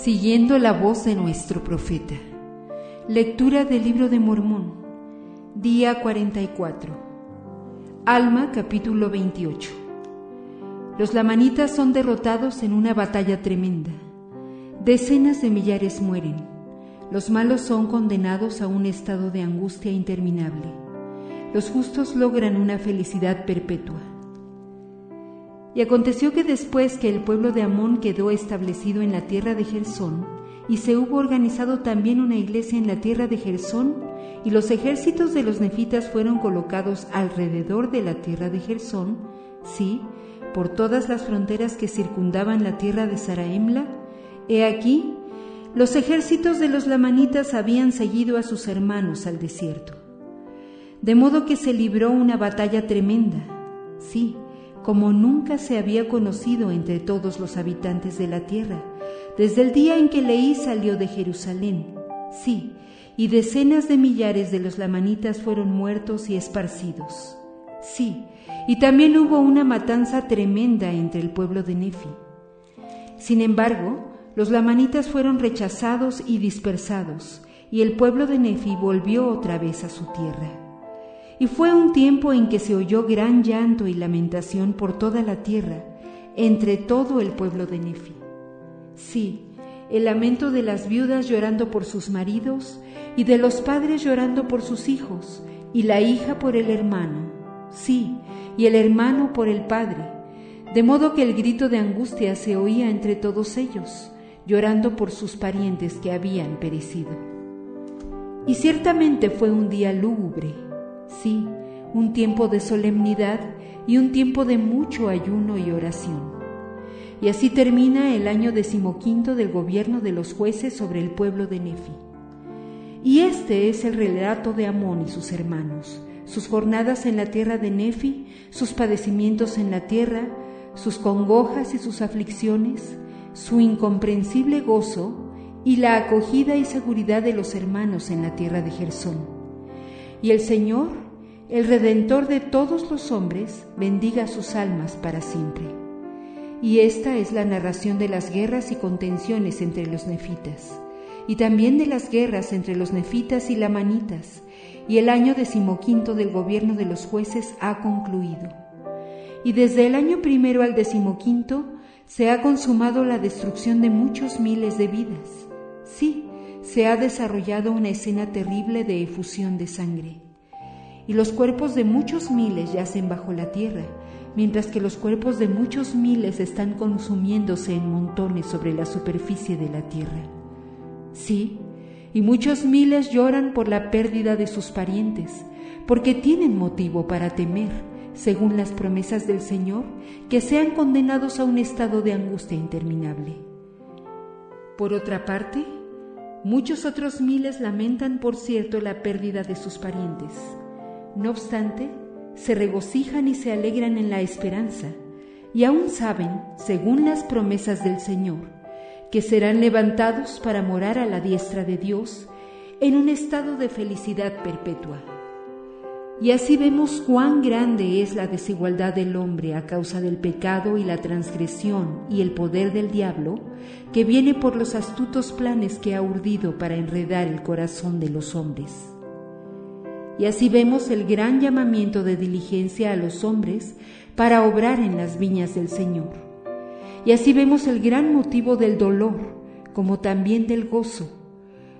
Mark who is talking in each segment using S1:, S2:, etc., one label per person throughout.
S1: siguiendo la voz de nuestro profeta. Lectura del libro de Mormón, día 44. Alma, capítulo 28. Los lamanitas son derrotados en una batalla tremenda. Decenas de millares mueren. Los malos son condenados a un estado de angustia interminable. Los justos logran una felicidad perpetua. Y aconteció que después que el pueblo de Amón quedó establecido en la tierra de Gersón, y se hubo organizado también una iglesia en la tierra de Gersón, y los ejércitos de los nefitas fueron colocados alrededor de la tierra de Gersón, sí, por todas las fronteras que circundaban la tierra de Saraemla, he aquí, los ejércitos de los lamanitas habían seguido a sus hermanos al desierto. De modo que se libró una batalla tremenda, sí, como nunca se había conocido entre todos los habitantes de la tierra, desde el día en que Leí salió de Jerusalén. Sí, y decenas de millares de los lamanitas fueron muertos y esparcidos. Sí, y también hubo una matanza tremenda entre el pueblo de Nefi. Sin embargo, los lamanitas fueron rechazados y dispersados, y el pueblo de Nefi volvió otra vez a su tierra. Y fue un tiempo en que se oyó gran llanto y lamentación por toda la tierra, entre todo el pueblo de Nefi. Sí, el lamento de las viudas llorando por sus maridos, y de los padres llorando por sus hijos, y la hija por el hermano, sí, y el hermano por el padre, de modo que el grito de angustia se oía entre todos ellos, llorando por sus parientes que habían perecido. Y ciertamente fue un día lúgubre sí, un tiempo de solemnidad y un tiempo de mucho ayuno y oración. Y así termina el año decimoquinto del gobierno de los jueces sobre el pueblo de Nefi. Y este es el relato de Amón y sus hermanos, sus jornadas en la tierra de Nefi, sus padecimientos en la tierra, sus congojas y sus aflicciones, su incomprensible gozo y la acogida y seguridad de los hermanos en la tierra de Gersón y el Señor, el Redentor de todos los hombres, bendiga sus almas para siempre. Y esta es la narración de las guerras y contenciones entre los nefitas, y también de las guerras entre los nefitas y lamanitas, y el año decimoquinto del gobierno de los jueces ha concluido. Y desde el año primero al decimoquinto se ha consumado la destrucción de muchos miles de vidas. Sí, se ha desarrollado una escena terrible de efusión de sangre. Y los cuerpos de muchos miles yacen bajo la tierra, mientras que los cuerpos de muchos miles están consumiéndose en montones sobre la superficie de la tierra. Sí, y muchos miles lloran por la pérdida de sus parientes, porque tienen motivo para temer, según las promesas del Señor, que sean condenados a un estado de angustia interminable. Por otra parte, Muchos otros miles lamentan, por cierto, la pérdida de sus parientes. No obstante, se regocijan y se alegran en la esperanza, y aún saben, según las promesas del Señor, que serán levantados para morar a la diestra de Dios en un estado de felicidad perpetua. Y así vemos cuán grande es la desigualdad del hombre a causa del pecado y la transgresión y el poder del diablo, que viene por los astutos planes que ha urdido para enredar el corazón de los hombres. Y así vemos el gran llamamiento de diligencia a los hombres para obrar en las viñas del Señor. Y así vemos el gran motivo del dolor, como también del gozo.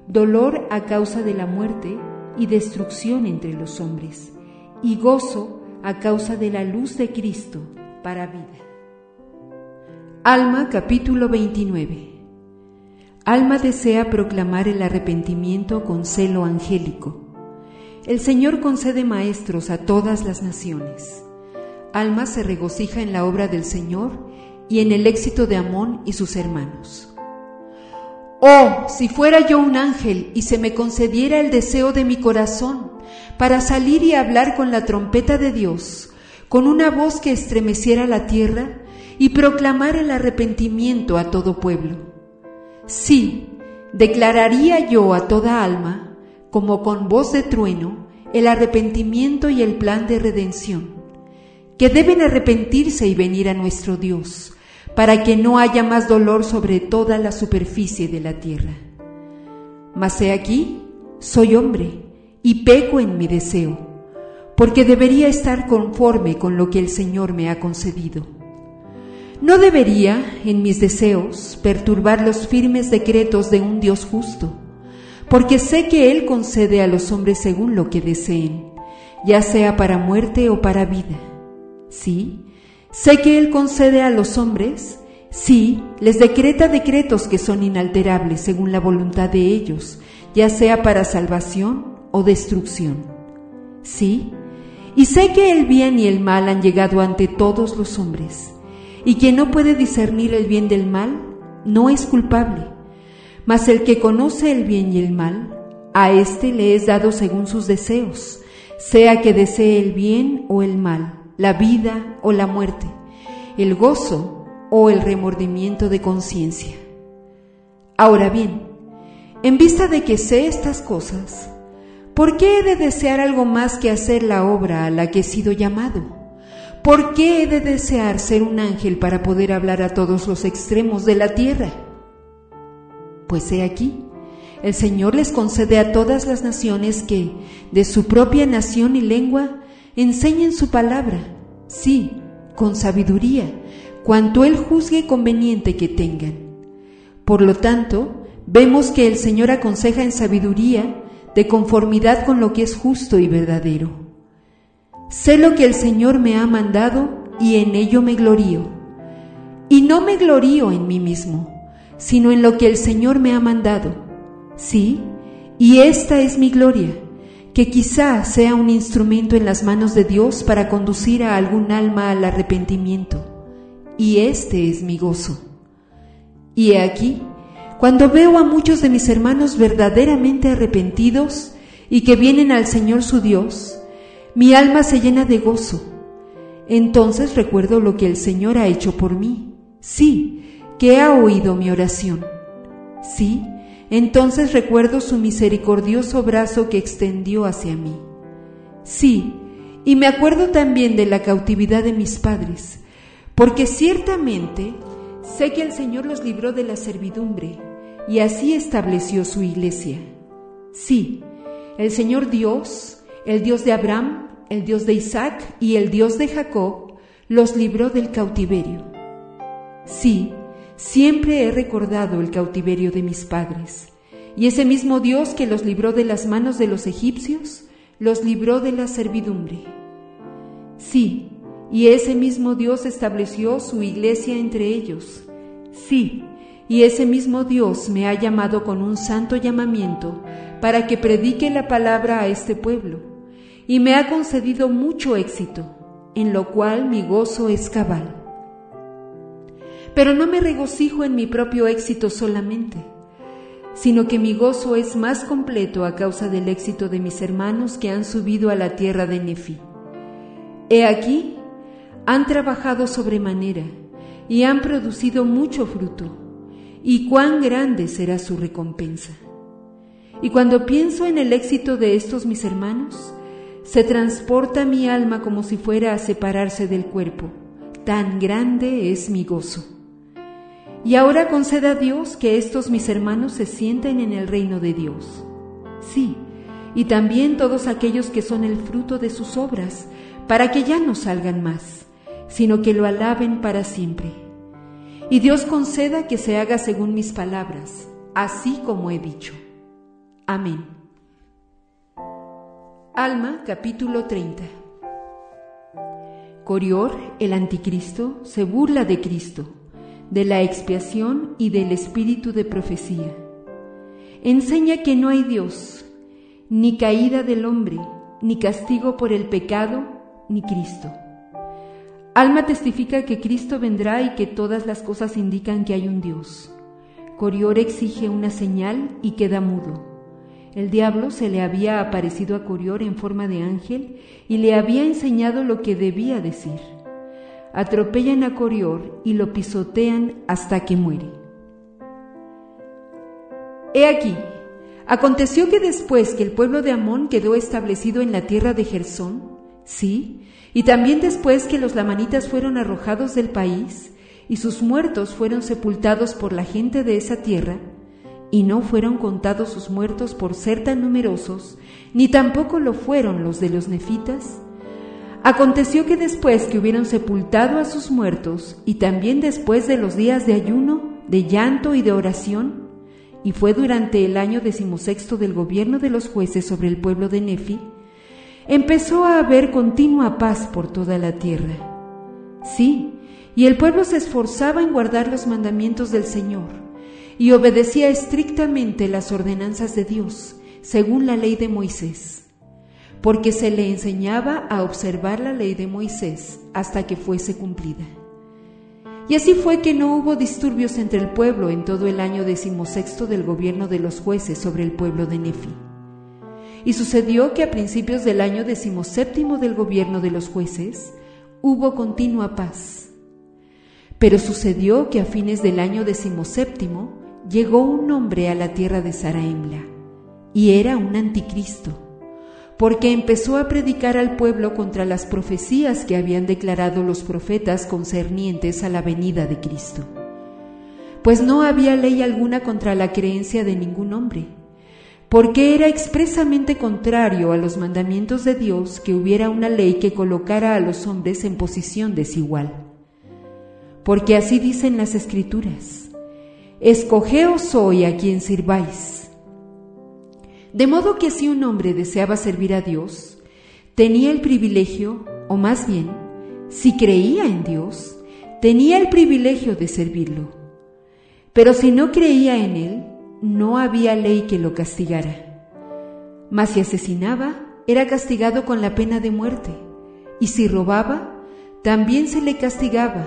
S1: Dolor a causa de la muerte, y destrucción entre los hombres, y gozo a causa de la luz de Cristo para vida. Alma capítulo 29 Alma desea proclamar el arrepentimiento con celo angélico. El Señor concede maestros a todas las naciones. Alma se regocija en la obra del Señor y en el éxito de Amón y sus hermanos. Oh, si fuera yo un ángel y se me concediera el deseo de mi corazón para salir y hablar con la trompeta de Dios, con una voz que estremeciera la tierra y proclamar el arrepentimiento a todo pueblo. Sí, declararía yo a toda alma, como con voz de trueno, el arrepentimiento y el plan de redención, que deben arrepentirse y venir a nuestro Dios, para que no haya más dolor sobre toda la superficie de la tierra. Mas he aquí, soy hombre, y peco en mi deseo, porque debería estar conforme con lo que el Señor me ha concedido. No debería, en mis deseos, perturbar los firmes decretos de un Dios justo, porque sé que Él concede a los hombres según lo que deseen, ya sea para muerte o para vida. Sí, Sé que Él concede a los hombres, sí, les decreta decretos que son inalterables según la voluntad de ellos, ya sea para salvación o destrucción. Sí, y sé que el bien y el mal han llegado ante todos los hombres, y quien no puede discernir el bien del mal no es culpable, mas el que conoce el bien y el mal, a éste le es dado según sus deseos, sea que desee el bien o el mal la vida o la muerte, el gozo o el remordimiento de conciencia. Ahora bien, en vista de que sé estas cosas, ¿por qué he de desear algo más que hacer la obra a la que he sido llamado? ¿Por qué he de desear ser un ángel para poder hablar a todos los extremos de la tierra? Pues he aquí, el Señor les concede a todas las naciones que, de su propia nación y lengua, enseñen su palabra, sí, con sabiduría, cuanto Él juzgue conveniente que tengan. Por lo tanto, vemos que el Señor aconseja en sabiduría, de conformidad con lo que es justo y verdadero. Sé lo que el Señor me ha mandado y en ello me glorío. Y no me glorío en mí mismo, sino en lo que el Señor me ha mandado. Sí, y esta es mi gloria que quizá sea un instrumento en las manos de Dios para conducir a algún alma al arrepentimiento. Y este es mi gozo. Y he aquí, cuando veo a muchos de mis hermanos verdaderamente arrepentidos y que vienen al Señor su Dios, mi alma se llena de gozo. Entonces recuerdo lo que el Señor ha hecho por mí. Sí, que ha oído mi oración. Sí, entonces recuerdo su misericordioso brazo que extendió hacia mí. Sí, y me acuerdo también de la cautividad de mis padres, porque ciertamente sé que el Señor los libró de la servidumbre y así estableció su iglesia. Sí, el Señor Dios, el Dios de Abraham, el Dios de Isaac y el Dios de Jacob, los libró del cautiverio. Sí, Siempre he recordado el cautiverio de mis padres, y ese mismo Dios que los libró de las manos de los egipcios, los libró de la servidumbre. Sí, y ese mismo Dios estableció su iglesia entre ellos. Sí, y ese mismo Dios me ha llamado con un santo llamamiento para que predique la palabra a este pueblo, y me ha concedido mucho éxito, en lo cual mi gozo es cabal. Pero no me regocijo en mi propio éxito solamente, sino que mi gozo es más completo a causa del éxito de mis hermanos que han subido a la tierra de Nefi. He aquí, han trabajado sobremanera y han producido mucho fruto, y cuán grande será su recompensa. Y cuando pienso en el éxito de estos mis hermanos, se transporta mi alma como si fuera a separarse del cuerpo. Tan grande es mi gozo. Y ahora conceda a Dios que estos mis hermanos se sienten en el reino de Dios. Sí, y también todos aquellos que son el fruto de sus obras, para que ya no salgan más, sino que lo alaben para siempre. Y Dios conceda que se haga según mis palabras, así como he dicho. Amén. Alma capítulo 30 Corior, el anticristo, se burla de Cristo de la expiación y del espíritu de profecía. Enseña que no hay Dios, ni caída del hombre, ni castigo por el pecado, ni Cristo. Alma testifica que Cristo vendrá y que todas las cosas indican que hay un Dios. Corior exige una señal y queda mudo. El diablo se le había aparecido a Corior en forma de ángel y le había enseñado lo que debía decir atropellan a Corior y lo pisotean hasta que muere. He aquí, aconteció que después que el pueblo de Amón quedó establecido en la tierra de Gersón, sí, y también después que los lamanitas fueron arrojados del país, y sus muertos fueron sepultados por la gente de esa tierra, y no fueron contados sus muertos por ser tan numerosos, ni tampoco lo fueron los de los nefitas, aconteció que después que hubieron sepultado a sus muertos, y también después de los días de ayuno, de llanto y de oración, y fue durante el año decimosexto del gobierno de los jueces sobre el pueblo de Nefi, empezó a haber continua paz por toda la tierra. Sí, y el pueblo se esforzaba en guardar los mandamientos del Señor y obedecía estrictamente las ordenanzas de Dios, según la ley de Moisés, porque se le enseñaba a observar la ley de Moisés hasta que fuese cumplida. Y así fue que no hubo disturbios entre el pueblo en todo el año decimosexto del gobierno de los jueces sobre el pueblo de Nefi. Y sucedió que a principios del año decimoséptimo del gobierno de los jueces hubo continua paz. Pero sucedió que a fines del año decimoséptimo llegó un hombre a la tierra de Saraemla, y era un anticristo, porque empezó a predicar al pueblo contra las profecías que habían declarado los profetas concernientes a la venida de Cristo. Pues no había ley alguna contra la creencia de ningún hombre, porque era expresamente contrario a los mandamientos de Dios que hubiera una ley que colocara a los hombres en posición desigual. Porque así dicen las escrituras Escogeos hoy a quien sirváis. De modo que si un hombre deseaba servir a Dios, tenía el privilegio, o más bien, si creía en Dios, tenía el privilegio de servirlo. Pero si no creía en Él, no había ley que lo castigara. Mas si asesinaba, era castigado con la pena de muerte, y si robaba, también se le castigaba,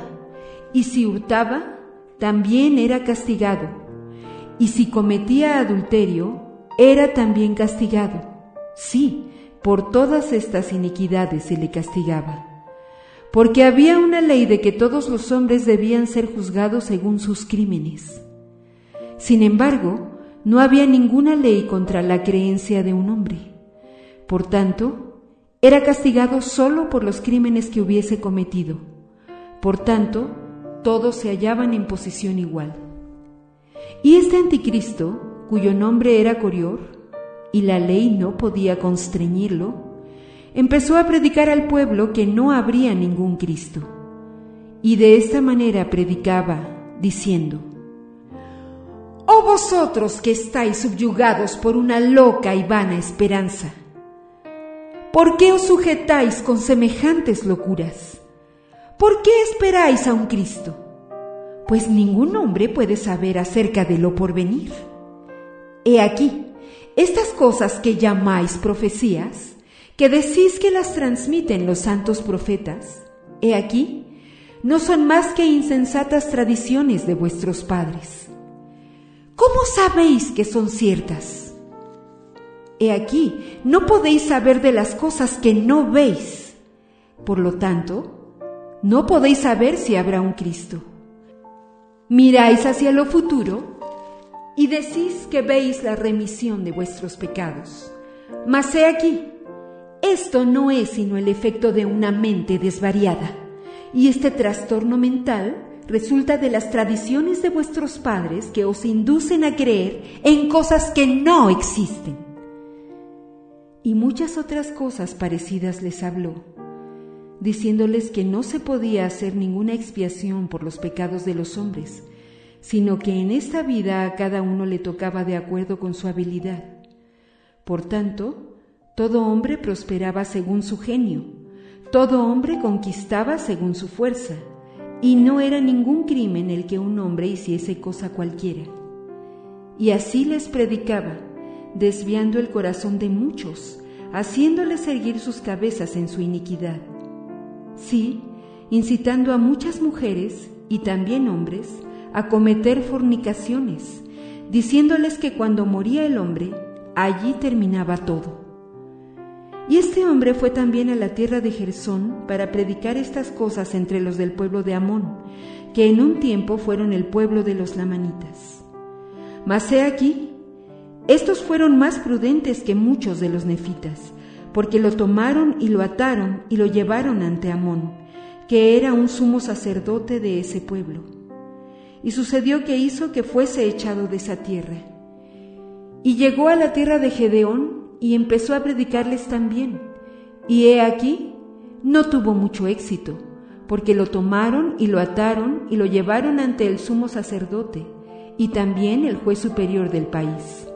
S1: y si hurtaba, también era castigado, y si cometía adulterio, era también castigado. Sí, por todas estas iniquidades se le castigaba. Porque había una ley de que todos los hombres debían ser juzgados según sus crímenes. Sin embargo, no había ninguna ley contra la creencia de un hombre. Por tanto, era castigado solo por los crímenes que hubiese cometido. Por tanto, todos se hallaban en posición igual. Y este anticristo, cuyo nombre era Corior, y la ley no podía constreñirlo, empezó a predicar al pueblo que no habría ningún Cristo. Y de esta manera predicaba, diciendo, Oh vosotros que estáis subyugados por una loca y vana esperanza, ¿por qué os sujetáis con semejantes locuras? ¿Por qué esperáis a un Cristo? Pues ningún hombre puede saber acerca de lo porvenir. He aquí, estas cosas que llamáis profecías, que decís que las transmiten los santos profetas, he aquí, no son más que insensatas tradiciones de vuestros padres. ¿Cómo sabéis que son ciertas? He aquí, no podéis saber de las cosas que no veis. Por lo tanto, no podéis saber si habrá un Cristo. Miráis hacia lo futuro y decís que veis la remisión de vuestros pecados. Mas he aquí, esto no es sino el efecto de una mente desvariada, y este trastorno mental resulta de las tradiciones de vuestros padres que os inducen a creer en cosas que no existen. Y muchas otras cosas parecidas les habló diciéndoles que no se podía hacer ninguna expiación por los pecados de los hombres, sino que en esta vida a cada uno le tocaba de acuerdo con su habilidad. Por tanto, todo hombre prosperaba según su genio, todo hombre conquistaba según su fuerza, y no era ningún crimen el que un hombre hiciese cosa cualquiera. Y así les predicaba, desviando el corazón de muchos, haciéndoles erguir sus cabezas en su iniquidad sí, incitando a muchas mujeres y también hombres a cometer fornicaciones, diciéndoles que cuando moría el hombre, allí terminaba todo. Y este hombre fue también a la tierra de Gersón para predicar estas cosas entre los del pueblo de Amón, que en un tiempo fueron el pueblo de los lamanitas. Mas he aquí, estos fueron más prudentes que muchos de los nefitas, porque lo tomaron y lo ataron y lo llevaron ante Amón, que era un sumo sacerdote de ese pueblo. Y sucedió que hizo que fuese echado de esa tierra. Y llegó a la tierra de Gedeón y empezó a predicarles también. Y he aquí, no tuvo mucho éxito, porque lo tomaron y lo ataron y lo llevaron ante el sumo sacerdote y también el juez superior del país.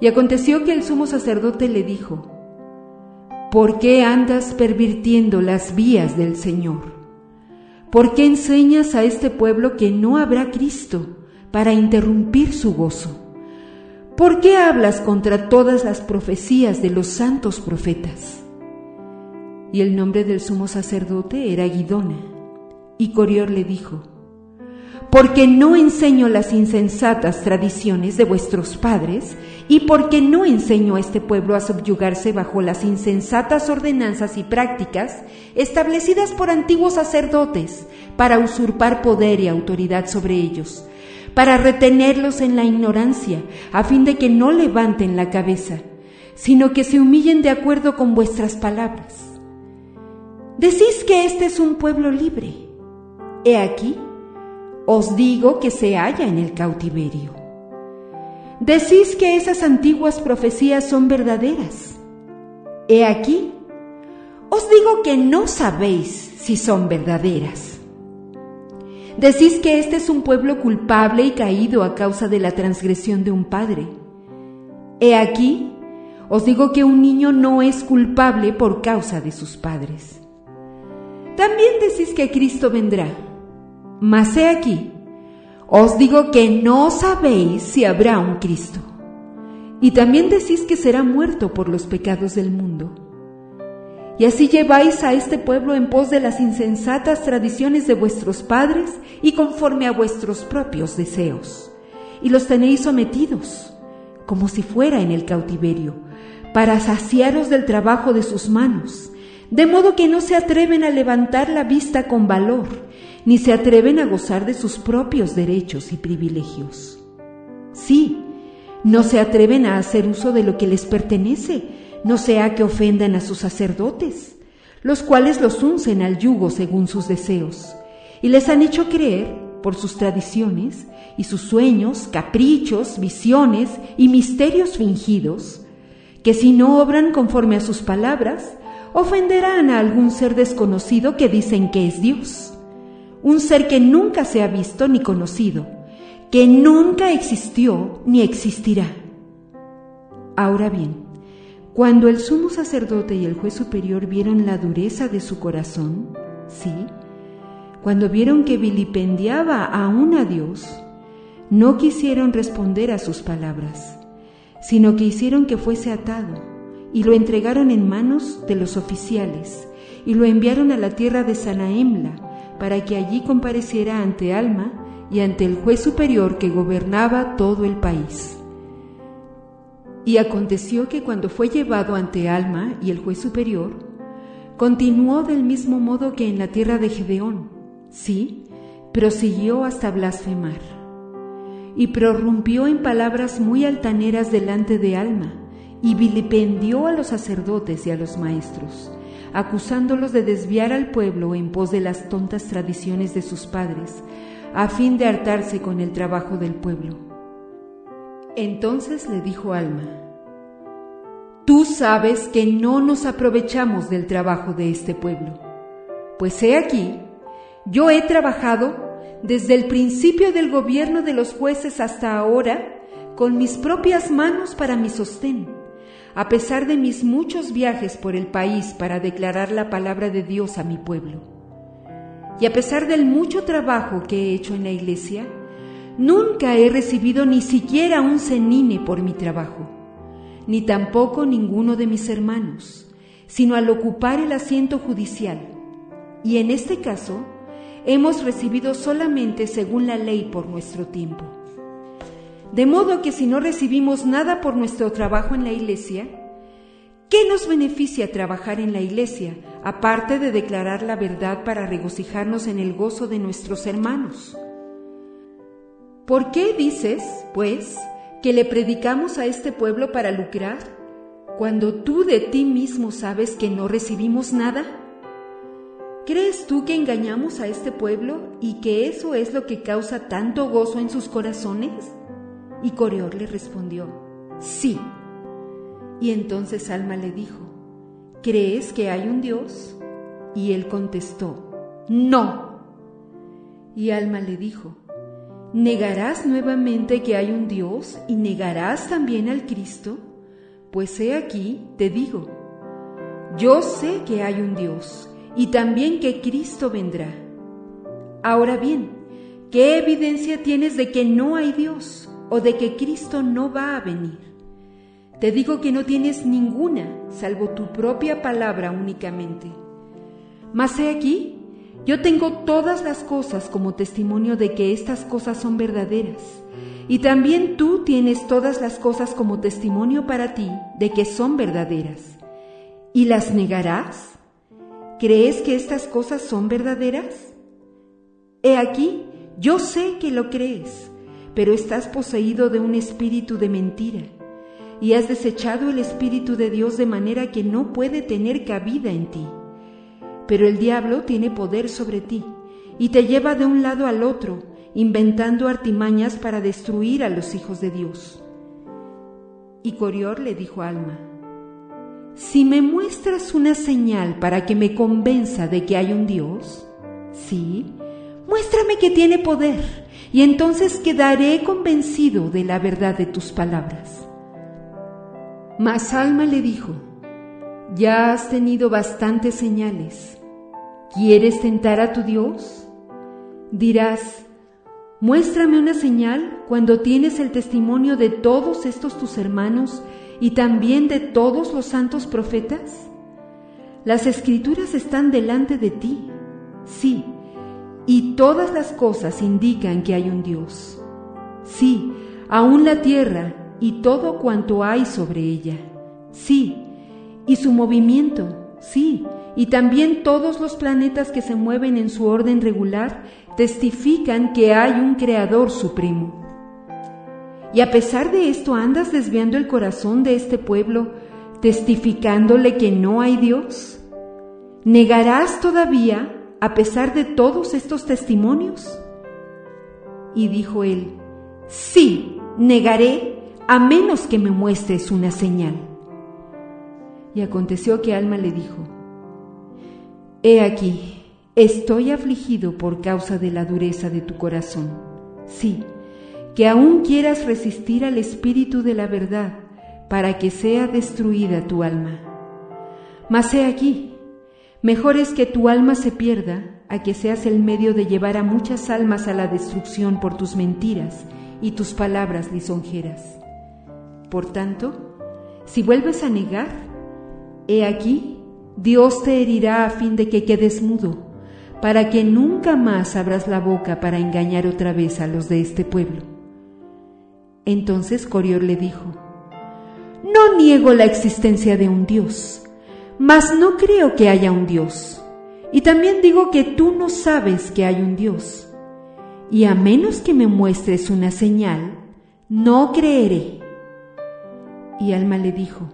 S1: Y aconteció que el sumo sacerdote le dijo, ¿Por qué andas pervirtiendo las vías del Señor? ¿Por qué enseñas a este pueblo que no habrá Cristo para interrumpir su gozo? ¿Por qué hablas contra todas las profecías de los santos profetas? Y el nombre del sumo sacerdote era Guidona. Y Corior le dijo, porque no enseño las insensatas tradiciones de vuestros padres y porque no enseño a este pueblo a subyugarse bajo las insensatas ordenanzas y prácticas establecidas por antiguos sacerdotes para usurpar poder y autoridad sobre ellos, para retenerlos en la ignorancia, a fin de que no levanten la cabeza, sino que se humillen de acuerdo con vuestras palabras. Decís que este es un pueblo libre. He aquí, os digo que se halla en el cautiverio. Decís que esas antiguas profecías son verdaderas. He aquí, os digo que no sabéis si son verdaderas. Decís que este es un pueblo culpable y caído a causa de la transgresión de un padre. He aquí, os digo que un niño no es culpable por causa de sus padres. También decís que Cristo vendrá mas he aquí, os digo que no sabéis si habrá un Cristo. Y también decís que será muerto por los pecados del mundo. Y así lleváis a este pueblo en pos de las insensatas tradiciones de vuestros padres y conforme a vuestros propios deseos. Y los tenéis sometidos, como si fuera en el cautiverio, para saciaros del trabajo de sus manos, de modo que no se atreven a levantar la vista con valor ni se atreven a gozar de sus propios derechos y privilegios. Sí, no se atreven a hacer uso de lo que les pertenece, no sea que ofendan a sus sacerdotes, los cuales los uncen al yugo según sus deseos, y les han hecho creer, por sus tradiciones y sus sueños, caprichos, visiones y misterios fingidos, que si no obran conforme a sus palabras, ofenderán a algún ser desconocido que dicen que es Dios un ser que nunca se ha visto ni conocido, que nunca existió ni existirá. Ahora bien, cuando el sumo sacerdote y el juez superior vieron la dureza de su corazón, sí, cuando vieron que vilipendiaba aún a Dios, no quisieron responder a sus palabras, sino que hicieron que fuese atado y lo entregaron en manos de los oficiales y lo enviaron a la tierra de Sanaemla, para que allí compareciera ante Alma y ante el juez superior que gobernaba todo el país. Y aconteció que cuando fue llevado ante Alma y el juez superior, continuó del mismo modo que en la tierra de Gedeón, sí, prosiguió hasta blasfemar, y prorrumpió en palabras muy altaneras delante de Alma, y vilipendió a los sacerdotes y a los maestros, acusándolos de desviar al pueblo en pos de las tontas tradiciones de sus padres, a fin de hartarse con el trabajo del pueblo. Entonces le dijo Alma, Tú sabes que no nos aprovechamos del trabajo de este pueblo, pues he aquí, yo he trabajado desde el principio del gobierno de los jueces hasta ahora con mis propias manos para mi sostén a pesar de mis muchos viajes por el país para declarar la palabra de Dios a mi pueblo. Y a pesar del mucho trabajo que he hecho en la iglesia, nunca he recibido ni siquiera un cenine por mi trabajo, ni tampoco ninguno de mis hermanos, sino al ocupar el asiento judicial. Y en este caso, hemos recibido solamente según la ley por nuestro tiempo. De modo que si no recibimos nada por nuestro trabajo en la iglesia, ¿qué nos beneficia trabajar en la iglesia, aparte de declarar la verdad para regocijarnos en el gozo de nuestros hermanos? ¿Por qué dices, pues, que le predicamos a este pueblo para lucrar, cuando tú de ti mismo sabes que no recibimos nada? ¿Crees tú que engañamos a este pueblo y que eso es lo que causa tanto gozo en sus corazones? Y Coreor le respondió, sí. Y entonces Alma le dijo, ¿crees que hay un Dios? Y él contestó, no. Y Alma le dijo, ¿negarás nuevamente que hay un Dios y negarás también al Cristo? Pues he aquí, te digo, yo sé que hay un Dios y también que Cristo vendrá. Ahora bien, ¿qué evidencia tienes de que no hay Dios o de que Cristo no va a venir? Te digo que no tienes ninguna, salvo tu propia palabra únicamente. Mas he aquí, yo tengo todas las cosas como testimonio de que estas cosas son verdaderas. Y también tú tienes todas las cosas como testimonio para ti de que son verdaderas. ¿Y las negarás? ¿Crees que estas cosas son verdaderas? He aquí, yo sé que lo crees, pero estás poseído de un espíritu de mentira, y has desechado el espíritu de Dios de manera que no puede tener cabida en ti. Pero el diablo tiene poder sobre ti, y te lleva de un lado al otro, inventando artimañas para destruir a los hijos de Dios. Y Corior le dijo a Alma, si me muestras una señal para que me convenza de que hay un Dios, sí, muéstrame que tiene poder, y entonces quedaré convencido de la verdad de tus palabras. Mas Alma le dijo, ya has tenido bastantes señales. ¿Quieres tentar a tu Dios? Dirás, muéstrame una señal cuando tienes el testimonio de todos estos tus hermanos y también de todos los santos profetas? Las escrituras están delante de ti, sí, y todas las cosas indican que hay un Dios. Sí, aún la tierra y todo cuanto hay sobre ella. Sí, y su movimiento, sí, y también todos los planetas que se mueven en su orden regular testifican que hay un Creador supremo. Y a pesar de esto andas desviando el corazón de este pueblo, testificándole que no hay Dios. ¿Negarás todavía a pesar de todos estos testimonios? Y dijo él, sí, negaré a menos que me muestres una señal. Y aconteció que Alma le dijo, He aquí, estoy afligido por causa de la dureza de tu corazón. Sí, que aún quieras resistir al Espíritu de la verdad para que sea destruida tu alma. Mas he aquí, mejor es que tu alma se pierda a que seas el medio de llevar a muchas almas a la destrucción por tus mentiras y tus palabras lisonjeras. Por tanto, si vuelves a negar, he aquí, Dios te herirá a fin de que quedes mudo, para que nunca más abras la boca para engañar otra vez a los de este pueblo. Entonces Corior le dijo, No niego la existencia de un Dios, mas no creo que haya un Dios. Y también digo que tú no sabes que hay un Dios. Y a menos que me muestres una señal, no creeré. Y Alma le dijo,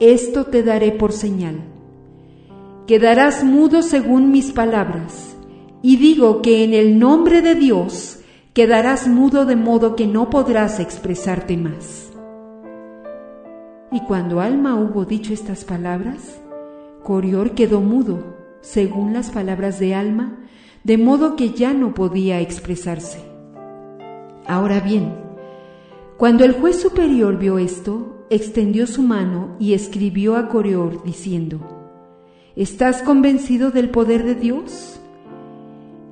S1: Esto te daré por señal. Quedarás mudo según mis palabras, y digo que en el nombre de Dios, quedarás mudo de modo que no podrás expresarte más. Y cuando Alma hubo dicho estas palabras, Corior quedó mudo, según las palabras de Alma, de modo que ya no podía expresarse. Ahora bien, cuando el juez superior vio esto, extendió su mano y escribió a Corior diciendo, ¿Estás convencido del poder de Dios?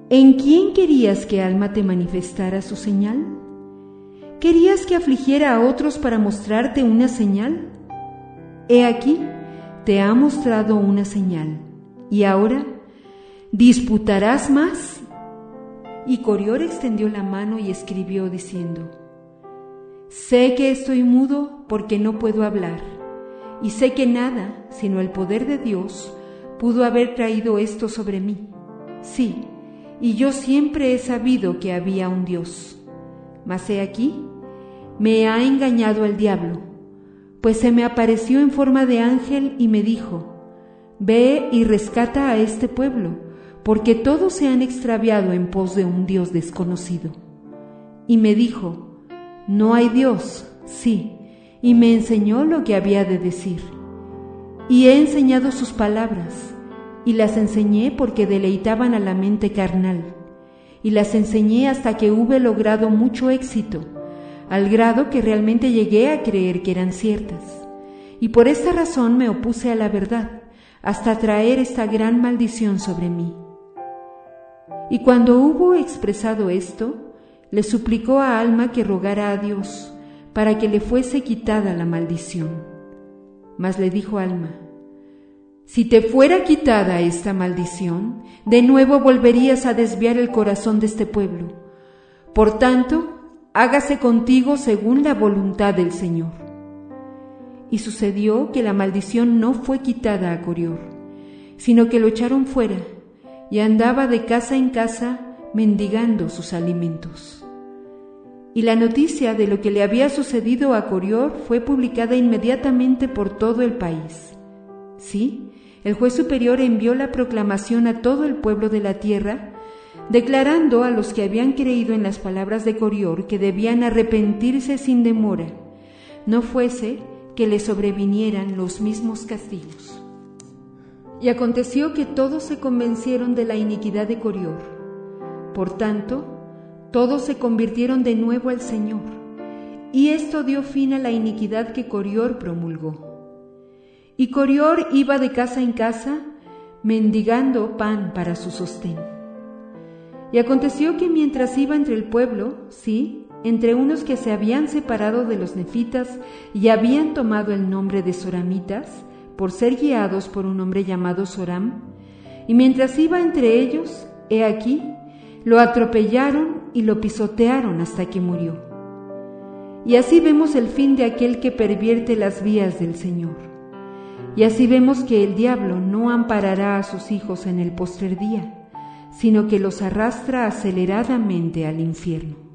S1: ¿En quién querías que Alma te manifestara su señal? ¿Querías que afligiera a otros para mostrarte una señal? He aquí, te ha mostrado una señal. ¿Y ahora disputarás más? Y Corior extendió la mano y escribió diciendo, Sé que estoy mudo porque no puedo hablar, y sé que nada, sino el poder de Dios, pudo haber traído esto sobre mí. Sí, y yo siempre he sabido que había un Dios. Mas he aquí, me ha engañado el diablo, pues se me apareció en forma de ángel y me dijo, Ve y rescata a este pueblo, porque todos se han extraviado en pos de un Dios desconocido. Y me dijo, No hay Dios, sí, y me enseñó lo que había de decir. Y he enseñado sus palabras, y las enseñé porque deleitaban a la mente carnal, y las enseñé hasta que hube logrado mucho éxito, al grado que realmente llegué a creer que eran ciertas. Y por esta razón me opuse a la verdad hasta traer esta gran maldición sobre mí. Y cuando hubo expresado esto, le suplicó a Alma que rogara a Dios para que le fuese quitada la maldición. Mas le dijo Alma, si te fuera quitada esta maldición, de nuevo volverías a desviar el corazón de este pueblo. Por tanto, hágase contigo según la voluntad del Señor. Y sucedió que la maldición no fue quitada a Corior, sino que lo echaron fuera y andaba de casa en casa mendigando sus alimentos. Y la noticia de lo que le había sucedido a Corior fue publicada inmediatamente por todo el país. Sí, el juez superior envió la proclamación a todo el pueblo de la tierra, declarando a los que habían creído en las palabras de Corior que debían arrepentirse sin demora, no fuese que le sobrevinieran los mismos castigos. Y aconteció que todos se convencieron de la iniquidad de Corior. Por tanto, todos se convirtieron de nuevo al Señor, y esto dio fin a la iniquidad que Corior promulgó. Y Corior iba de casa en casa, mendigando pan para su sostén. Y aconteció que mientras iba entre el pueblo, sí, entre unos que se habían separado de los nefitas y habían tomado el nombre de soramitas, por ser guiados por un hombre llamado Soram, y mientras iba entre ellos, he aquí, lo atropellaron y lo pisotearon hasta que murió. Y así vemos el fin de aquel que pervierte las vías del Señor. Y así vemos que el diablo no amparará a sus hijos en el postrer día, sino que los arrastra aceleradamente al infierno.